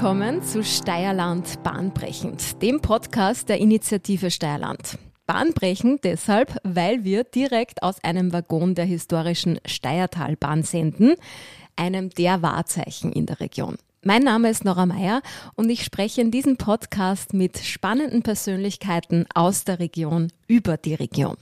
Willkommen zu Steierland Bahnbrechend, dem Podcast der Initiative Steierland. Bahnbrechend deshalb, weil wir direkt aus einem Waggon der historischen Steiertalbahn senden, einem der Wahrzeichen in der Region. Mein Name ist Nora Meyer und ich spreche in diesem Podcast mit spannenden Persönlichkeiten aus der Region über die Region.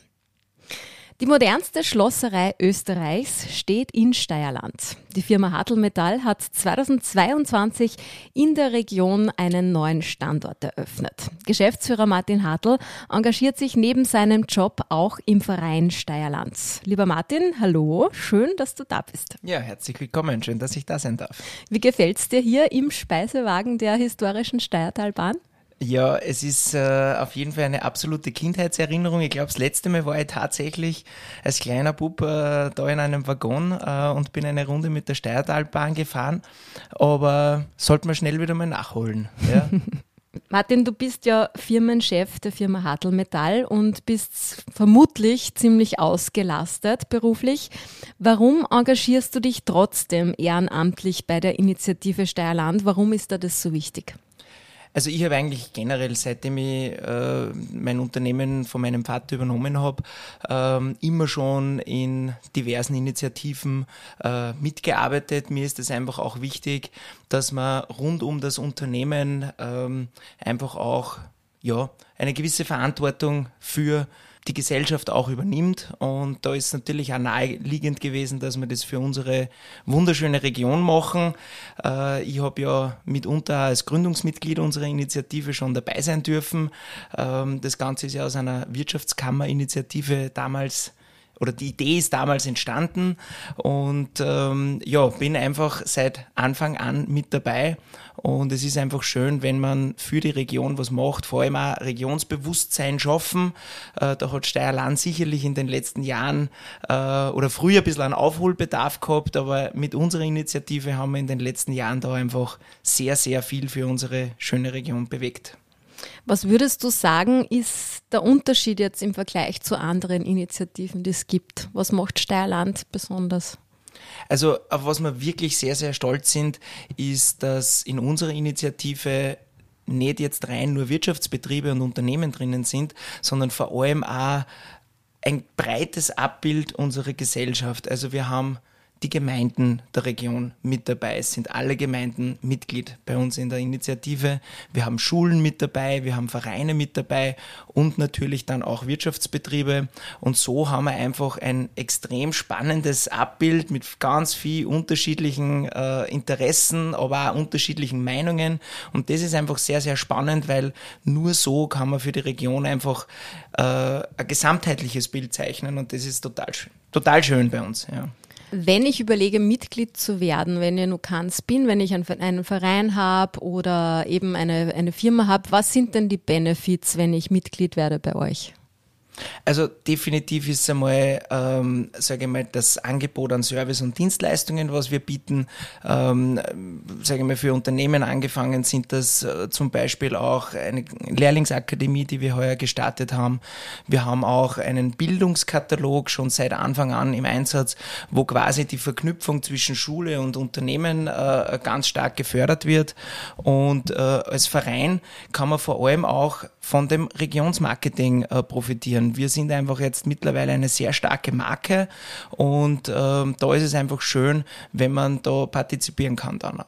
Die modernste Schlosserei Österreichs steht in Steierland. Die Firma Hartl hat 2022 in der Region einen neuen Standort eröffnet. Geschäftsführer Martin Hartl engagiert sich neben seinem Job auch im Verein Steierland. Lieber Martin, hallo, schön, dass du da bist. Ja, herzlich willkommen, schön, dass ich da sein darf. Wie gefällt's dir hier im Speisewagen der historischen Steiertalbahn? Ja, es ist äh, auf jeden Fall eine absolute Kindheitserinnerung. Ich glaube, das letzte Mal war ich tatsächlich als kleiner Bub äh, da in einem Waggon äh, und bin eine Runde mit der Steiertalbahn gefahren. Aber sollte man schnell wieder mal nachholen. Ja. Martin, du bist ja Firmenchef der Firma Hartl Metall und bist vermutlich ziemlich ausgelastet beruflich. Warum engagierst du dich trotzdem ehrenamtlich bei der Initiative Steierland? Warum ist da das so wichtig? Also ich habe eigentlich generell, seitdem ich äh, mein Unternehmen von meinem Vater übernommen habe, ähm, immer schon in diversen Initiativen äh, mitgearbeitet. Mir ist es einfach auch wichtig, dass man rund um das Unternehmen ähm, einfach auch ja, eine gewisse Verantwortung für die Gesellschaft auch übernimmt. Und da ist natürlich auch naheliegend gewesen, dass wir das für unsere wunderschöne Region machen. Äh, ich habe ja mitunter als Gründungsmitglied unserer Initiative schon dabei sein dürfen. Ähm, das Ganze ist ja aus einer Wirtschaftskammer-Initiative damals oder die Idee ist damals entstanden und ähm, ja, bin einfach seit Anfang an mit dabei und es ist einfach schön, wenn man für die Region was macht, vor allem auch Regionsbewusstsein schaffen. Äh, da hat Steierland sicherlich in den letzten Jahren äh, oder früher ein bisschen einen Aufholbedarf gehabt, aber mit unserer Initiative haben wir in den letzten Jahren da einfach sehr, sehr viel für unsere schöne Region bewegt. Was würdest du sagen, ist der Unterschied jetzt im Vergleich zu anderen Initiativen, die es gibt? Was macht Steierland besonders? Also auf was wir wirklich sehr, sehr stolz sind, ist, dass in unserer Initiative nicht jetzt rein nur Wirtschaftsbetriebe und Unternehmen drinnen sind, sondern vor allem auch ein breites Abbild unserer Gesellschaft. Also wir haben die Gemeinden der Region mit dabei. Es sind alle Gemeinden Mitglied bei uns in der Initiative. Wir haben Schulen mit dabei, wir haben Vereine mit dabei und natürlich dann auch Wirtschaftsbetriebe. Und so haben wir einfach ein extrem spannendes Abbild mit ganz viel unterschiedlichen äh, Interessen, aber auch unterschiedlichen Meinungen. Und das ist einfach sehr, sehr spannend, weil nur so kann man für die Region einfach äh, ein gesamtheitliches Bild zeichnen. Und das ist total, total schön bei uns. Ja. Wenn ich überlege, Mitglied zu werden, wenn ich nur kannst bin, wenn ich einen Verein habe oder eben eine, eine Firma habe, was sind denn die Benefits, wenn ich Mitglied werde bei euch? Also definitiv ist einmal, ähm, sage ich mal, das Angebot an Service und Dienstleistungen, was wir bieten, ähm, sage ich mal, für Unternehmen angefangen sind das äh, zum Beispiel auch eine Lehrlingsakademie, die wir heuer gestartet haben. Wir haben auch einen Bildungskatalog schon seit Anfang an im Einsatz, wo quasi die Verknüpfung zwischen Schule und Unternehmen äh, ganz stark gefördert wird. Und äh, als Verein kann man vor allem auch von dem Regionsmarketing äh, profitieren. Wir sind einfach jetzt mittlerweile eine sehr starke Marke und ähm, da ist es einfach schön, wenn man da partizipieren kann dann.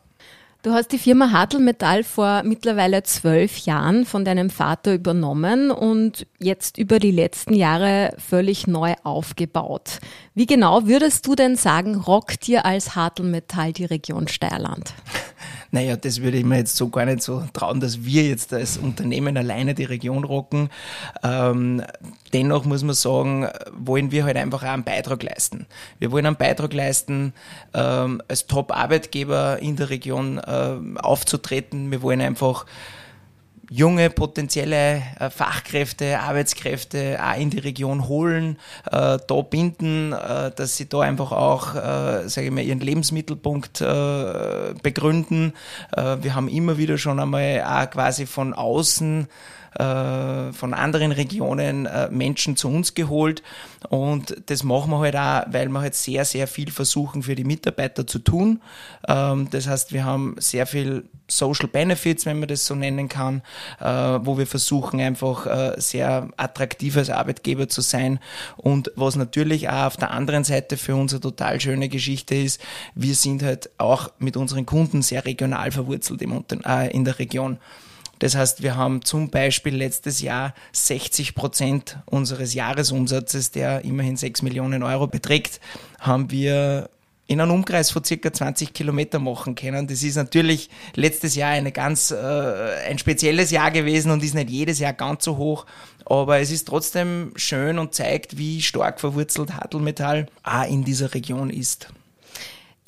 Du hast die Firma Hartl Metall vor mittlerweile zwölf Jahren von deinem Vater übernommen und jetzt über die letzten Jahre völlig neu aufgebaut. Wie genau würdest du denn sagen, rockt dir als Hartl Metall die Region Steierland? Naja, das würde ich mir jetzt so gar nicht so trauen, dass wir jetzt als Unternehmen alleine die Region rocken. Ähm, dennoch muss man sagen, wollen wir halt einfach auch einen Beitrag leisten. Wir wollen einen Beitrag leisten, ähm, als Top-Arbeitgeber in der Region äh, aufzutreten. Wir wollen einfach junge potenzielle äh, Fachkräfte, Arbeitskräfte auch in die Region holen, äh, da binden, äh, dass sie da einfach auch, äh, sage ich mal, ihren Lebensmittelpunkt äh, begründen. Äh, wir haben immer wieder schon einmal auch quasi von außen äh, von anderen Regionen äh, Menschen zu uns geholt. Und das machen wir halt auch, weil wir halt sehr, sehr viel versuchen für die Mitarbeiter zu tun. Ähm, das heißt, wir haben sehr viel Social Benefits, wenn man das so nennen kann, äh, wo wir versuchen einfach äh, sehr attraktiv als Arbeitgeber zu sein. Und was natürlich auch auf der anderen Seite für uns eine total schöne Geschichte ist, wir sind halt auch mit unseren Kunden sehr regional verwurzelt im, äh, in der Region. Das heißt, wir haben zum Beispiel letztes Jahr 60 Prozent unseres Jahresumsatzes, der immerhin 6 Millionen Euro beträgt, haben wir in einem Umkreis von circa 20 Kilometer machen können. Das ist natürlich letztes Jahr eine ganz, äh, ein spezielles Jahr gewesen und ist nicht jedes Jahr ganz so hoch. Aber es ist trotzdem schön und zeigt, wie stark verwurzelt Hadelmetall auch in dieser Region ist.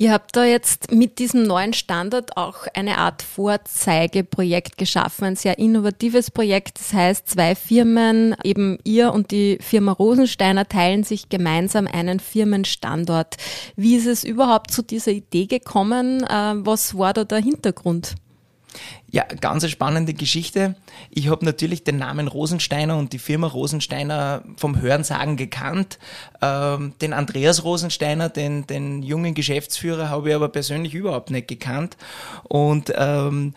Ihr habt da jetzt mit diesem neuen Standard auch eine Art Vorzeigeprojekt geschaffen, ein sehr innovatives Projekt. Das heißt, zwei Firmen, eben ihr und die Firma Rosensteiner, teilen sich gemeinsam einen Firmenstandort. Wie ist es überhaupt zu dieser Idee gekommen? Äh, was war da der Hintergrund? Ja, ganz eine spannende Geschichte. Ich habe natürlich den Namen Rosensteiner und die Firma Rosensteiner vom Hörensagen gekannt. Ähm, den Andreas Rosensteiner, den, den jungen Geschäftsführer, habe ich aber persönlich überhaupt nicht gekannt. Und ähm,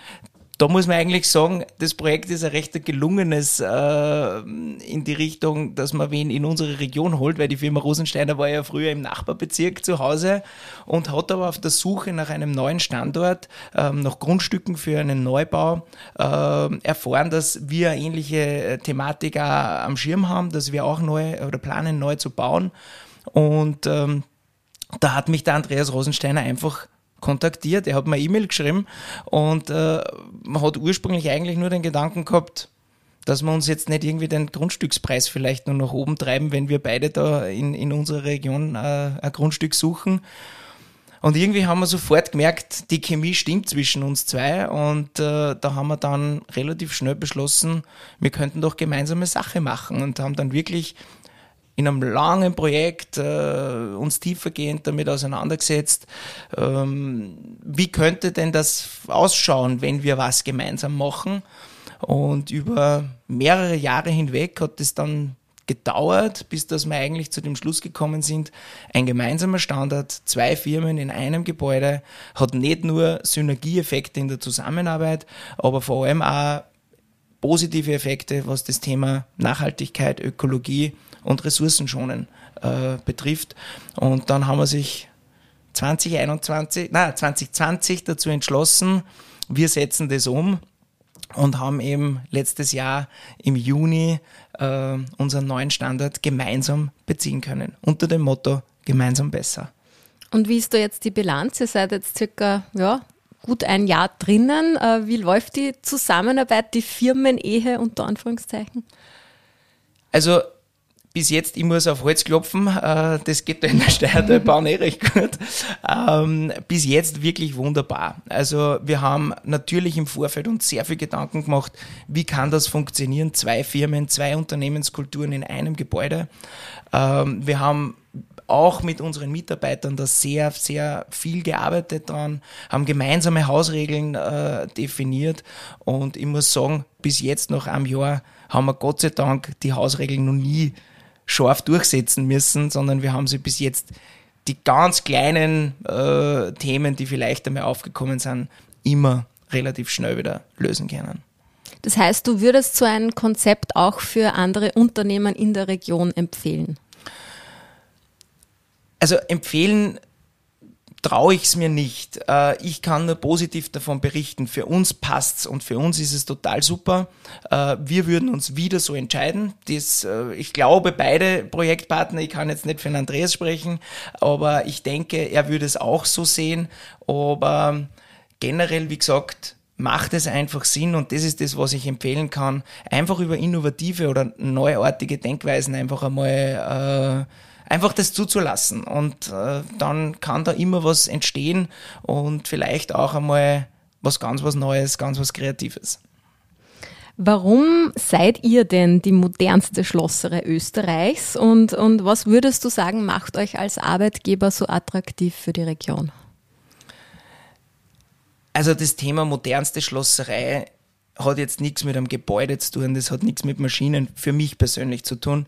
da muss man eigentlich sagen, das Projekt ist ein recht gelungenes äh, in die Richtung, dass man wen in unsere Region holt, weil die Firma Rosensteiner war ja früher im Nachbarbezirk zu Hause und hat aber auf der Suche nach einem neuen Standort, ähm, nach Grundstücken für einen Neubau äh, erfahren, dass wir eine ähnliche Thematik auch am Schirm haben, dass wir auch neu oder planen, neu zu bauen. Und ähm, da hat mich der Andreas Rosensteiner einfach kontaktiert, er hat mir E-Mail geschrieben und äh, man hat ursprünglich eigentlich nur den Gedanken gehabt, dass wir uns jetzt nicht irgendwie den Grundstückspreis vielleicht nur nach oben treiben, wenn wir beide da in, in unserer Region äh, ein Grundstück suchen. Und irgendwie haben wir sofort gemerkt, die Chemie stimmt zwischen uns zwei und äh, da haben wir dann relativ schnell beschlossen, wir könnten doch gemeinsame Sache machen und haben dann wirklich in einem langen Projekt äh, uns tiefergehend damit auseinandergesetzt. Ähm, wie könnte denn das ausschauen, wenn wir was gemeinsam machen? Und über mehrere Jahre hinweg hat es dann gedauert, bis dass wir eigentlich zu dem Schluss gekommen sind, ein gemeinsamer Standard, zwei Firmen in einem Gebäude, hat nicht nur Synergieeffekte in der Zusammenarbeit, aber vor allem auch positive Effekte, was das Thema Nachhaltigkeit, Ökologie und Ressourcenschonen äh, betrifft. Und dann haben wir sich 2021, na 2020 dazu entschlossen, wir setzen das um und haben eben letztes Jahr im Juni äh, unseren neuen Standard gemeinsam beziehen können. Unter dem Motto gemeinsam besser. Und wie ist da jetzt die Bilanz? Ihr seid jetzt circa ja, gut ein Jahr drinnen. Äh, wie läuft die Zusammenarbeit, die Firmenehe unter Anführungszeichen? Also bis jetzt, ich muss auf Holz klopfen, äh, das geht da in der Steuertalbahn eh recht gut. Ähm, bis jetzt wirklich wunderbar. Also wir haben natürlich im Vorfeld uns sehr viel Gedanken gemacht, wie kann das funktionieren, zwei Firmen, zwei Unternehmenskulturen in einem Gebäude. Ähm, wir haben auch mit unseren Mitarbeitern da sehr, sehr viel gearbeitet dran, haben gemeinsame Hausregeln äh, definiert und ich muss sagen, bis jetzt nach einem Jahr haben wir Gott sei Dank die Hausregeln noch nie scharf durchsetzen müssen, sondern wir haben sie bis jetzt die ganz kleinen äh, Themen, die vielleicht einmal aufgekommen sind, immer relativ schnell wieder lösen können. Das heißt, du würdest so ein Konzept auch für andere Unternehmen in der Region empfehlen? Also empfehlen traue ich es mir nicht. Äh, ich kann nur positiv davon berichten. Für uns passt's und für uns ist es total super. Äh, wir würden uns wieder so entscheiden. Das, äh, ich glaube, beide Projektpartner, ich kann jetzt nicht für den Andreas sprechen, aber ich denke, er würde es auch so sehen. Aber generell, wie gesagt, macht es einfach Sinn und das ist das, was ich empfehlen kann. Einfach über innovative oder neuartige Denkweisen einfach einmal äh, einfach das zuzulassen. Und äh, dann kann da immer was entstehen und vielleicht auch einmal was ganz was Neues, ganz was Kreatives. Warum seid ihr denn die modernste Schlosserei Österreichs und, und was würdest du sagen, macht euch als Arbeitgeber so attraktiv für die Region? Also das Thema modernste Schlosserei hat jetzt nichts mit einem Gebäude zu tun, das hat nichts mit Maschinen für mich persönlich zu tun.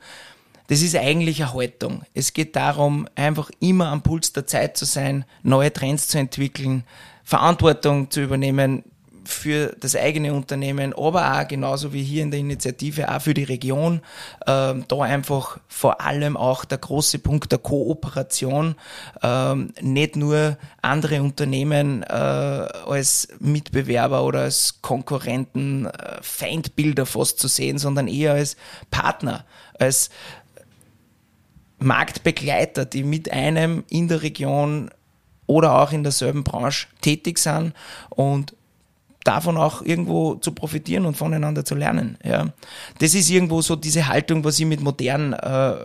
Das ist eigentlich eine Haltung. Es geht darum, einfach immer am Puls der Zeit zu sein, neue Trends zu entwickeln, Verantwortung zu übernehmen, für das eigene Unternehmen, aber auch genauso wie hier in der Initiative auch für die Region. Ähm, da einfach vor allem auch der große Punkt der Kooperation, ähm, nicht nur andere Unternehmen äh, als Mitbewerber oder als Konkurrenten, äh, Feindbilder fast zu sehen, sondern eher als Partner, als Marktbegleiter, die mit einem in der Region oder auch in derselben Branche tätig sind und davon auch irgendwo zu profitieren und voneinander zu lernen. Ja. Das ist irgendwo so diese Haltung, was ich mit modern äh,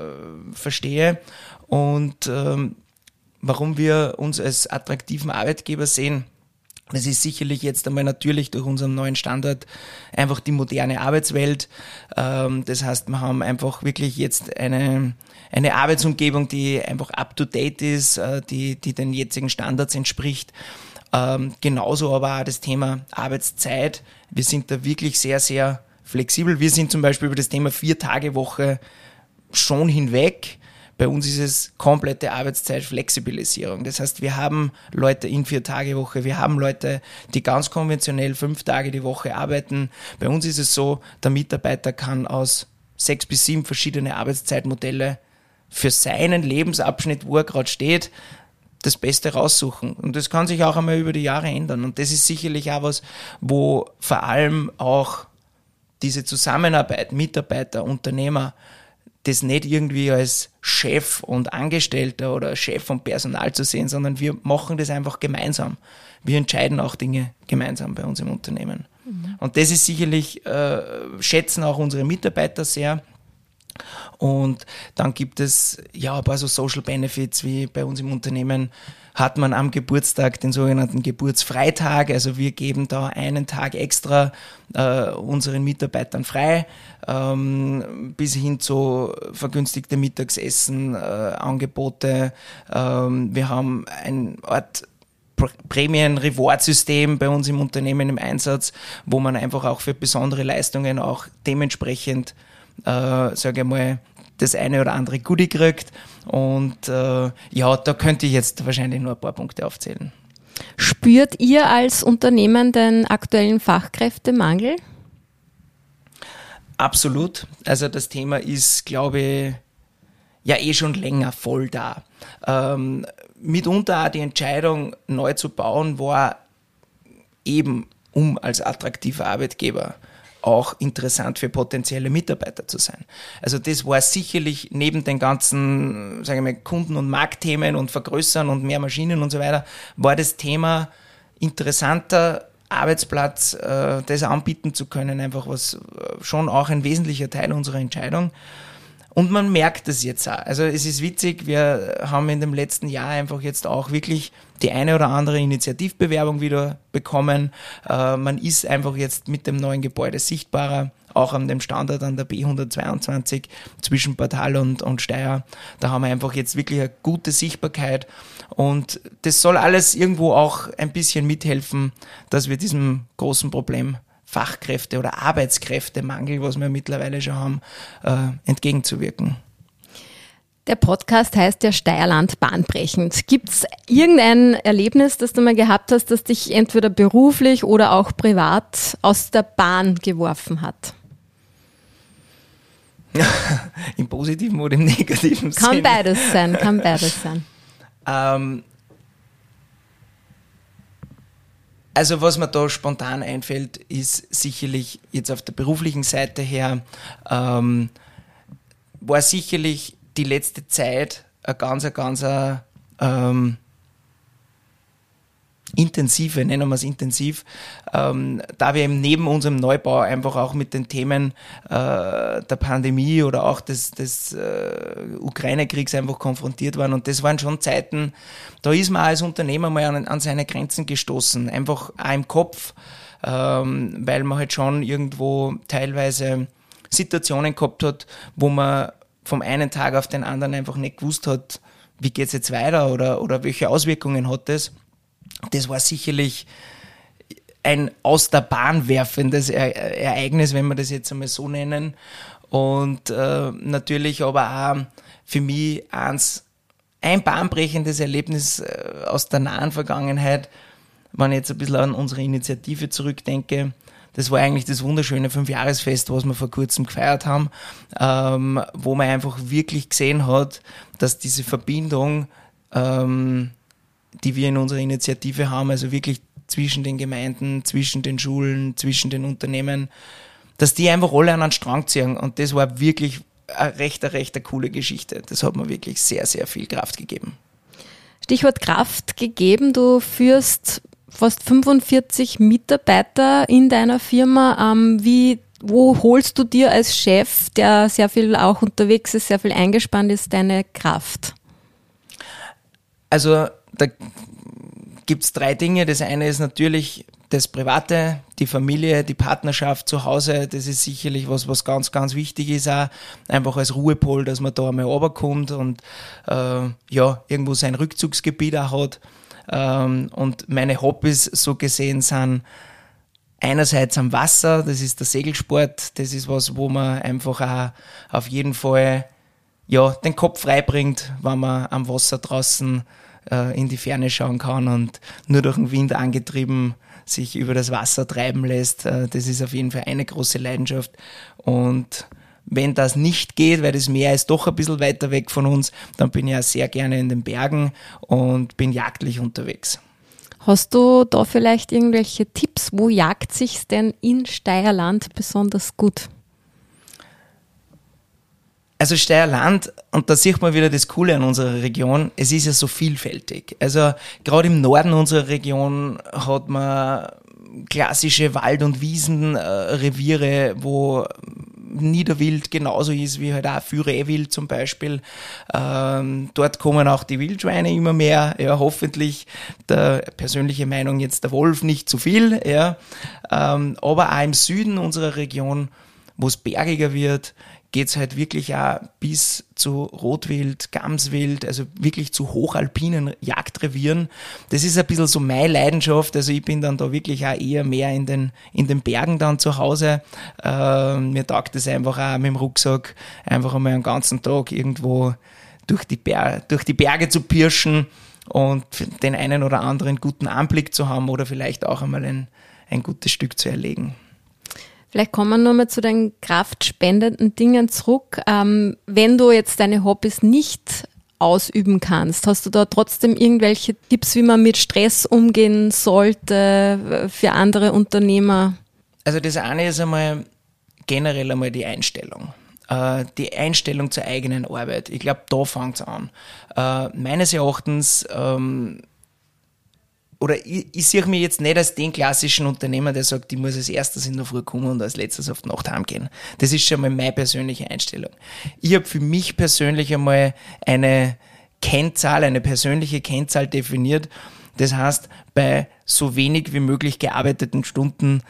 verstehe und ähm, warum wir uns als attraktiven Arbeitgeber sehen. Das ist sicherlich jetzt einmal natürlich durch unseren neuen Standard einfach die moderne Arbeitswelt. Ähm, das heißt, wir haben einfach wirklich jetzt eine, eine Arbeitsumgebung, die einfach up-to-date ist, äh, die, die den jetzigen Standards entspricht. Ähm, genauso aber auch das Thema Arbeitszeit. Wir sind da wirklich sehr, sehr flexibel. Wir sind zum Beispiel über das Thema Vier-Tage-Woche schon hinweg. Bei uns ist es komplette Arbeitszeitflexibilisierung. Das heißt, wir haben Leute in Vier-Tage-Woche, wir haben Leute, die ganz konventionell fünf Tage die Woche arbeiten. Bei uns ist es so, der Mitarbeiter kann aus sechs bis sieben verschiedene Arbeitszeitmodelle für seinen Lebensabschnitt, wo er gerade steht, das Beste raussuchen. Und das kann sich auch einmal über die Jahre ändern. Und das ist sicherlich auch was, wo vor allem auch diese Zusammenarbeit, Mitarbeiter, Unternehmer, das nicht irgendwie als Chef und Angestellter oder Chef und Personal zu sehen, sondern wir machen das einfach gemeinsam. Wir entscheiden auch Dinge gemeinsam bei uns im Unternehmen. Mhm. Und das ist sicherlich, äh, schätzen auch unsere Mitarbeiter sehr. Und dann gibt es ja ein paar so Social Benefits, wie bei uns im Unternehmen hat man am Geburtstag den sogenannten Geburtsfreitag. Also wir geben da einen Tag extra äh, unseren Mitarbeitern frei, ähm, bis hin zu vergünstigte Mittagsessen, äh. Ähm, wir haben ein Art Prämien-Reward-System bei uns im Unternehmen im Einsatz, wo man einfach auch für besondere Leistungen auch dementsprechend äh, sage ich mal, das eine oder andere Goodie kriegt. Und äh, ja, da könnte ich jetzt wahrscheinlich nur ein paar Punkte aufzählen. Spürt ihr als Unternehmen den aktuellen Fachkräftemangel? Absolut. Also das Thema ist, glaube ich, ja eh schon länger voll da. Ähm, mitunter auch die Entscheidung, neu zu bauen, war eben, um als attraktiver Arbeitgeber auch interessant für potenzielle Mitarbeiter zu sein. Also das war sicherlich neben den ganzen, sagen wir mal, Kunden- und Marktthemen und Vergrößern und mehr Maschinen und so weiter, war das Thema interessanter Arbeitsplatz, äh, das anbieten zu können, einfach was äh, schon auch ein wesentlicher Teil unserer Entscheidung. Und man merkt es jetzt auch. Also es ist witzig, wir haben in dem letzten Jahr einfach jetzt auch wirklich die eine oder andere Initiativbewerbung wieder bekommen. Äh, man ist einfach jetzt mit dem neuen Gebäude sichtbarer, auch an dem Standort an der B122 zwischen Portal und, und Steyr. Da haben wir einfach jetzt wirklich eine gute Sichtbarkeit und das soll alles irgendwo auch ein bisschen mithelfen, dass wir diesem großen Problem Fachkräfte- oder Arbeitskräftemangel, was wir mittlerweile schon haben, äh, entgegenzuwirken. Der Podcast heißt ja Steierland bahnbrechend. Gibt es irgendein Erlebnis, das du mal gehabt hast, das dich entweder beruflich oder auch privat aus der Bahn geworfen hat? Im positiven oder im negativen kann Sinne? Kann beides sein, kann beides sein. Ähm, also was mir da spontan einfällt, ist sicherlich jetzt auf der beruflichen Seite her, ähm, war sicherlich die letzte Zeit eine ganz, eine ganz ähm, intensive, nennen wir es intensiv, ähm, da wir eben neben unserem Neubau einfach auch mit den Themen äh, der Pandemie oder auch des, des äh, Ukraine-Kriegs einfach konfrontiert waren. Und das waren schon Zeiten, da ist man als Unternehmer mal an, an seine Grenzen gestoßen, einfach auch im Kopf, ähm, weil man halt schon irgendwo teilweise Situationen gehabt hat, wo man vom einen Tag auf den anderen einfach nicht gewusst hat, wie geht es jetzt weiter oder, oder welche Auswirkungen hat das. Das war sicherlich ein aus der Bahn werfendes Ereignis, wenn wir das jetzt einmal so nennen. Und äh, natürlich aber auch für mich eins, ein bahnbrechendes Erlebnis äh, aus der nahen Vergangenheit, wenn ich jetzt ein bisschen an unsere Initiative zurückdenke. Das war eigentlich das wunderschöne Fünfjahresfest, was wir vor kurzem gefeiert haben, ähm, wo man einfach wirklich gesehen hat, dass diese Verbindung, ähm, die wir in unserer Initiative haben, also wirklich zwischen den Gemeinden, zwischen den Schulen, zwischen den Unternehmen, dass die einfach alle an einen Strang ziehen. Und das war wirklich eine recht, eine recht eine coole Geschichte. Das hat mir wirklich sehr, sehr viel Kraft gegeben. Stichwort Kraft gegeben. Du führst fast 45 Mitarbeiter in deiner Firma. Ähm, wie, wo holst du dir als Chef, der sehr viel auch unterwegs ist, sehr viel eingespannt ist, deine Kraft? Also da gibt es drei Dinge. Das eine ist natürlich das Private, die Familie, die Partnerschaft zu Hause, das ist sicherlich was, was ganz, ganz wichtig ist auch. Einfach als Ruhepol, dass man da einmal runterkommt und äh, ja, irgendwo sein Rückzugsgebiet auch hat. Ähm, und meine Hobbys so gesehen sind einerseits am Wasser, das ist der Segelsport, das ist was, wo man einfach auch auf jeden Fall ja, den Kopf frei bringt, wenn man am Wasser draußen äh, in die Ferne schauen kann und nur durch den Wind angetrieben sich über das Wasser treiben lässt. Äh, das ist auf jeden Fall eine große Leidenschaft. Und wenn das nicht geht, weil das Meer ist doch ein bisschen weiter weg von uns, dann bin ich ja sehr gerne in den Bergen und bin jagdlich unterwegs. Hast du da vielleicht irgendwelche Tipps? Wo jagt sich's denn in Steierland besonders gut? Also Steierland, und da sieht man wieder das Coole an unserer Region, es ist ja so vielfältig. Also gerade im Norden unserer Region hat man klassische Wald- und Wiesenreviere, wo Niederwild genauso ist wie halt auch für zum Beispiel. Ähm, dort kommen auch die Wildschweine immer mehr. Ja, hoffentlich der persönliche Meinung jetzt der Wolf nicht zu viel. Ja, ähm, aber auch im Süden unserer Region, wo es bergiger wird, geht's halt wirklich auch bis zu Rotwild, Gamswild, also wirklich zu hochalpinen Jagdrevieren. Das ist ein bisschen so meine Leidenschaft. Also ich bin dann da wirklich auch eher mehr in den, in den Bergen dann zu Hause. Äh, mir taugt es einfach auch mit dem Rucksack einfach einmal einen ganzen Tag irgendwo durch die, Ber durch die Berge zu pirschen und den einen oder anderen guten Anblick zu haben oder vielleicht auch einmal ein, ein gutes Stück zu erlegen. Vielleicht kommen wir nochmal zu den kraftspendenden Dingen zurück. Ähm, wenn du jetzt deine Hobbys nicht ausüben kannst, hast du da trotzdem irgendwelche Tipps, wie man mit Stress umgehen sollte für andere Unternehmer? Also das eine ist einmal generell einmal die Einstellung äh, die Einstellung zur eigenen Arbeit. Ich glaube, da fängt es an. Äh, meines Erachtens ähm, oder ich, ich sehe mich jetzt nicht als den klassischen Unternehmer, der sagt, ich muss als erstes in der Früh kommen und als letztes auf die Nacht heimgehen. Das ist schon mal meine persönliche Einstellung. Ich habe für mich persönlich einmal eine Kennzahl, eine persönliche Kennzahl definiert. Das heißt, bei so wenig wie möglich gearbeiteten Stunden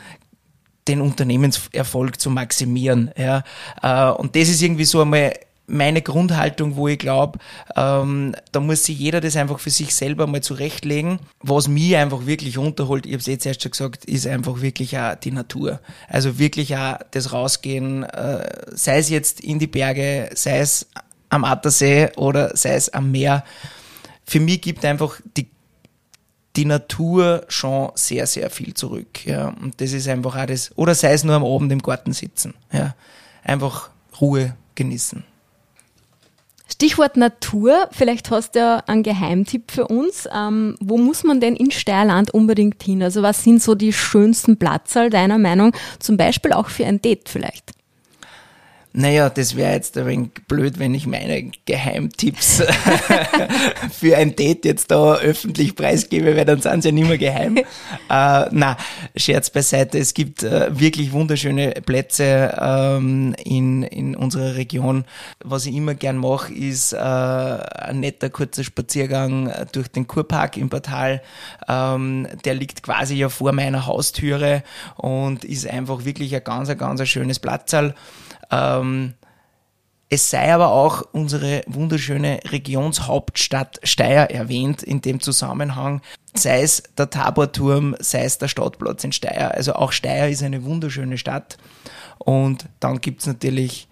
den Unternehmenserfolg zu maximieren. Ja. Äh, und das ist irgendwie so einmal meine Grundhaltung, wo ich glaube, ähm, da muss sich jeder das einfach für sich selber mal zurechtlegen. Was mich einfach wirklich unterholt, ich habe es jetzt erst schon gesagt, ist einfach wirklich auch die Natur. Also wirklich auch das Rausgehen, äh, sei es jetzt in die Berge, sei es am Attersee oder sei es am Meer. Für mich gibt einfach die die Natur schon sehr, sehr viel zurück. Ja. Und das ist einfach das, oder sei es nur am Abend im Garten sitzen. Ja. Einfach Ruhe genießen. Stichwort Natur, vielleicht hast du ja einen Geheimtipp für uns. Ähm, wo muss man denn in Steierland unbedingt hin? Also was sind so die schönsten Platzal deiner Meinung? Zum Beispiel auch für ein Date vielleicht. Naja, das wäre jetzt ein wenig blöd, wenn ich meine Geheimtipps für ein Date jetzt da öffentlich preisgebe, weil dann sind sie ja nicht mehr geheim. äh, na, Scherz beiseite. Es gibt äh, wirklich wunderschöne Plätze ähm, in, in unserer Region. Was ich immer gern mache, ist äh, ein netter kurzer Spaziergang durch den Kurpark im Portal. Ähm, der liegt quasi ja vor meiner Haustüre und ist einfach wirklich ein ganz, ein ganz schönes Platzal. Ähm, Es sei aber auch unsere wunderschöne Regionshauptstadt Steyr erwähnt in dem Zusammenhang, sei es der Taborturm, sei es der Stadtplatz in Steyr. Also auch Steyr ist eine wunderschöne Stadt. Und dann gibt es natürlich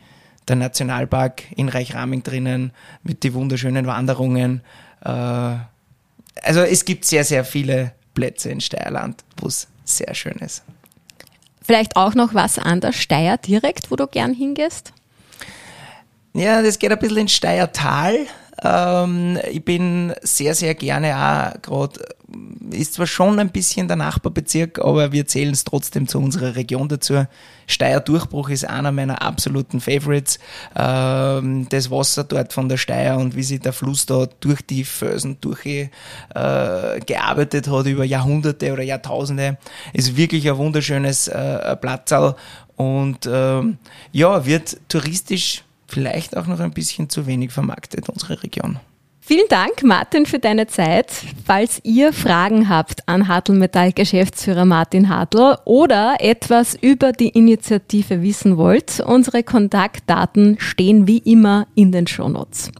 der Nationalpark in Reichraming drinnen mit den wunderschönen Wanderungen. Äh, also es gibt sehr, sehr viele Plätze in Steierland, wo es sehr schön ist. Vielleicht auch noch was an der Steier direkt, wo du gern hingehst? Ja, das geht ein bisschen ins Steiertal. Ähm, ich bin sehr, sehr gerne auch gerade, ist zwar schon ein bisschen der Nachbarbezirk, aber wir zählen es trotzdem zu unserer Region dazu. Steyr Durchbruch ist einer meiner absoluten Favorites. Ähm, das Wasser dort von der Steyr und wie sich der Fluss da durch die Felsen durchgearbeitet äh, hat über Jahrhunderte oder Jahrtausende, ist wirklich ein wunderschönes äh, Platzal und ähm, ja, wird touristisch vielleicht auch noch ein bisschen zu wenig vermarktet, unsere Region. Vielen Dank, Martin, für deine Zeit. Falls ihr Fragen habt an Hartl Metall Geschäftsführer Martin Hartl oder etwas über die Initiative wissen wollt, unsere Kontaktdaten stehen wie immer in den Shownotes.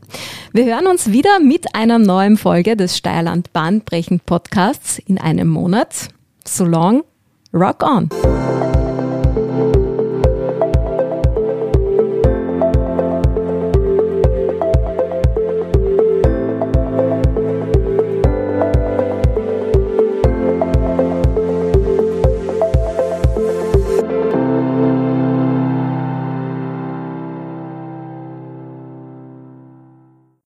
Wir hören uns wieder mit einer neuen Folge des Steierland Bahnbrechend Podcasts in einem Monat. So long, rock on!